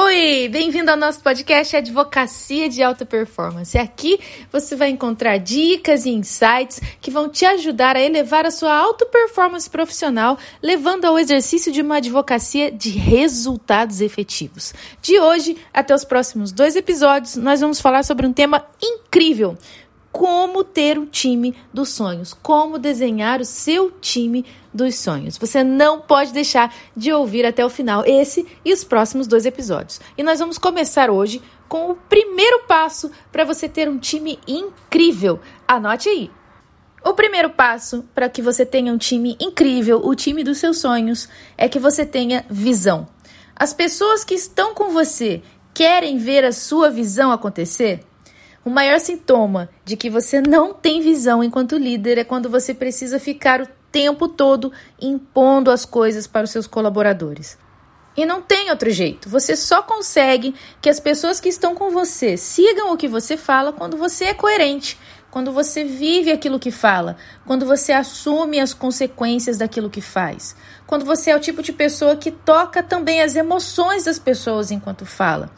Oi, bem-vindo ao nosso podcast Advocacia de Alta Performance. Aqui você vai encontrar dicas e insights que vão te ajudar a elevar a sua alta performance profissional, levando ao exercício de uma advocacia de resultados efetivos. De hoje até os próximos dois episódios, nós vamos falar sobre um tema incrível como ter o time dos sonhos, como desenhar o seu time dos sonhos. Você não pode deixar de ouvir até o final esse e os próximos dois episódios. E nós vamos começar hoje com o primeiro passo para você ter um time incrível. Anote aí. O primeiro passo para que você tenha um time incrível, o time dos seus sonhos, é que você tenha visão. As pessoas que estão com você querem ver a sua visão acontecer? O maior sintoma de que você não tem visão enquanto líder é quando você precisa ficar o tempo todo impondo as coisas para os seus colaboradores. E não tem outro jeito. Você só consegue que as pessoas que estão com você sigam o que você fala quando você é coerente, quando você vive aquilo que fala, quando você assume as consequências daquilo que faz, quando você é o tipo de pessoa que toca também as emoções das pessoas enquanto fala.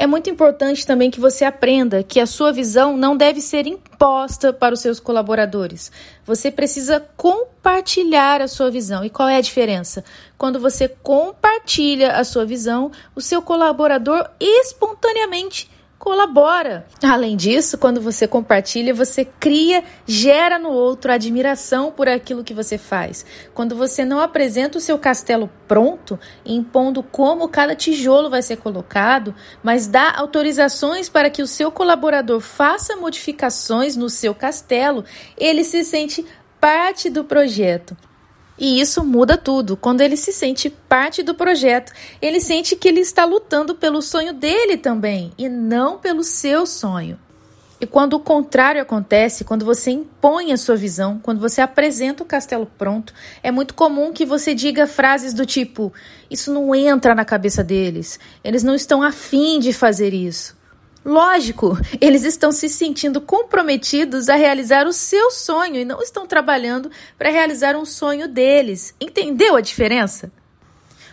É muito importante também que você aprenda que a sua visão não deve ser imposta para os seus colaboradores. Você precisa compartilhar a sua visão. E qual é a diferença? Quando você compartilha a sua visão, o seu colaborador espontaneamente colabora. Além disso, quando você compartilha, você cria, gera no outro admiração por aquilo que você faz. Quando você não apresenta o seu castelo pronto, impondo como cada tijolo vai ser colocado, mas dá autorizações para que o seu colaborador faça modificações no seu castelo, ele se sente parte do projeto. E isso muda tudo. Quando ele se sente parte do projeto, ele sente que ele está lutando pelo sonho dele também e não pelo seu sonho. E quando o contrário acontece, quando você impõe a sua visão, quando você apresenta o castelo pronto, é muito comum que você diga frases do tipo: Isso não entra na cabeça deles, eles não estão afim de fazer isso. Lógico, eles estão se sentindo comprometidos a realizar o seu sonho e não estão trabalhando para realizar um sonho deles. Entendeu a diferença?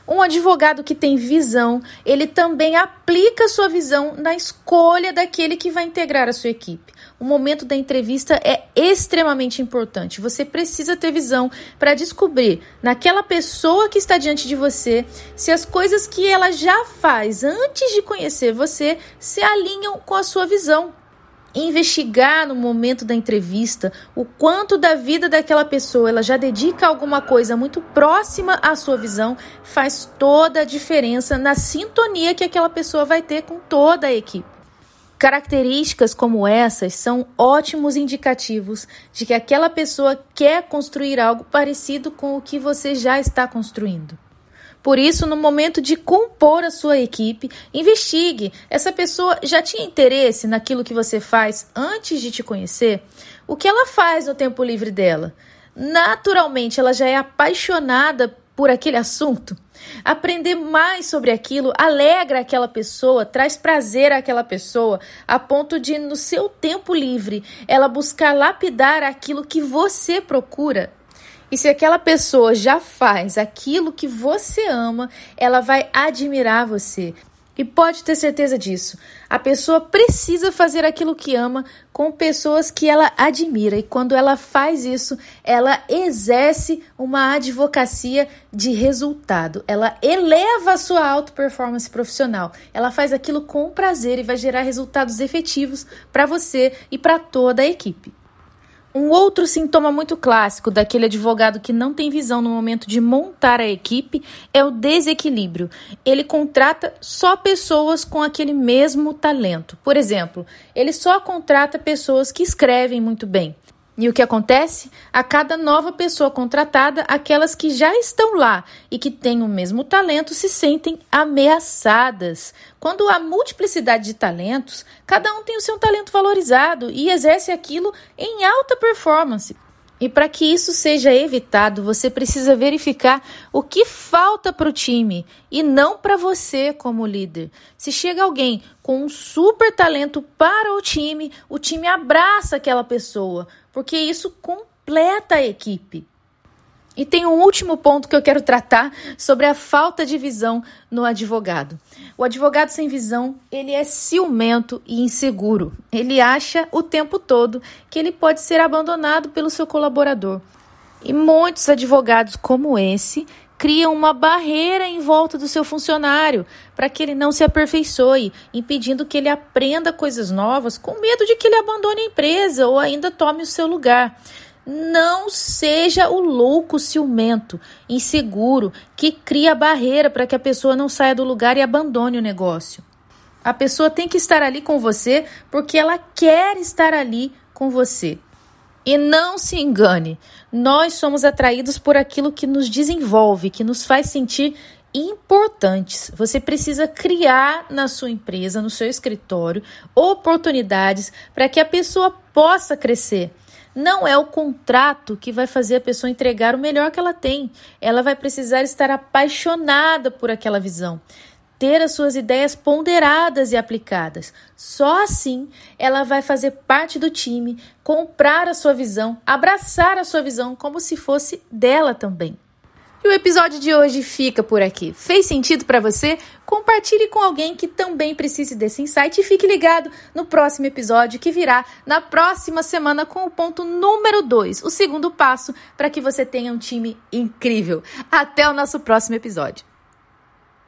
Um advogado que tem visão, ele também aplica sua visão na escolha daquele que vai integrar a sua equipe. O momento da entrevista é extremamente importante. Você precisa ter visão para descobrir naquela pessoa que está diante de você se as coisas que ela já faz antes de conhecer você se alinham com a sua visão investigar no momento da entrevista o quanto da vida daquela pessoa ela já dedica a alguma coisa muito próxima à sua visão, faz toda a diferença na sintonia que aquela pessoa vai ter com toda a equipe. Características como essas são ótimos indicativos de que aquela pessoa quer construir algo parecido com o que você já está construindo. Por isso, no momento de compor a sua equipe, investigue. Essa pessoa já tinha interesse naquilo que você faz antes de te conhecer? O que ela faz no tempo livre dela? Naturalmente, ela já é apaixonada por aquele assunto? Aprender mais sobre aquilo alegra aquela pessoa, traz prazer àquela pessoa, a ponto de, no seu tempo livre, ela buscar lapidar aquilo que você procura. E se aquela pessoa já faz aquilo que você ama, ela vai admirar você. E pode ter certeza disso. A pessoa precisa fazer aquilo que ama com pessoas que ela admira. E quando ela faz isso, ela exerce uma advocacia de resultado. Ela eleva a sua auto performance profissional. Ela faz aquilo com prazer e vai gerar resultados efetivos para você e para toda a equipe. Um outro sintoma muito clássico daquele advogado que não tem visão no momento de montar a equipe é o desequilíbrio. Ele contrata só pessoas com aquele mesmo talento. Por exemplo, ele só contrata pessoas que escrevem muito bem. E o que acontece? A cada nova pessoa contratada, aquelas que já estão lá e que têm o mesmo talento se sentem ameaçadas. Quando há multiplicidade de talentos, cada um tem o seu talento valorizado e exerce aquilo em alta performance. E para que isso seja evitado, você precisa verificar o que falta para o time e não para você como líder. Se chega alguém com um super talento para o time, o time abraça aquela pessoa, porque isso completa a equipe. E tem um último ponto que eu quero tratar sobre a falta de visão no advogado. O advogado sem visão, ele é ciumento e inseguro. Ele acha o tempo todo que ele pode ser abandonado pelo seu colaborador. E muitos advogados como esse criam uma barreira em volta do seu funcionário para que ele não se aperfeiçoe, impedindo que ele aprenda coisas novas, com medo de que ele abandone a empresa ou ainda tome o seu lugar. Não seja o louco ciumento, inseguro, que cria barreira para que a pessoa não saia do lugar e abandone o negócio. A pessoa tem que estar ali com você porque ela quer estar ali com você. E não se engane, nós somos atraídos por aquilo que nos desenvolve, que nos faz sentir importantes. Você precisa criar na sua empresa, no seu escritório, oportunidades para que a pessoa possa crescer. Não é o contrato que vai fazer a pessoa entregar o melhor que ela tem. Ela vai precisar estar apaixonada por aquela visão ter as suas ideias ponderadas e aplicadas. Só assim ela vai fazer parte do time, comprar a sua visão, abraçar a sua visão como se fosse dela também. E o episódio de hoje fica por aqui. Fez sentido para você? Compartilhe com alguém que também precise desse insight e fique ligado no próximo episódio que virá na próxima semana com o ponto número 2, o segundo passo para que você tenha um time incrível. Até o nosso próximo episódio.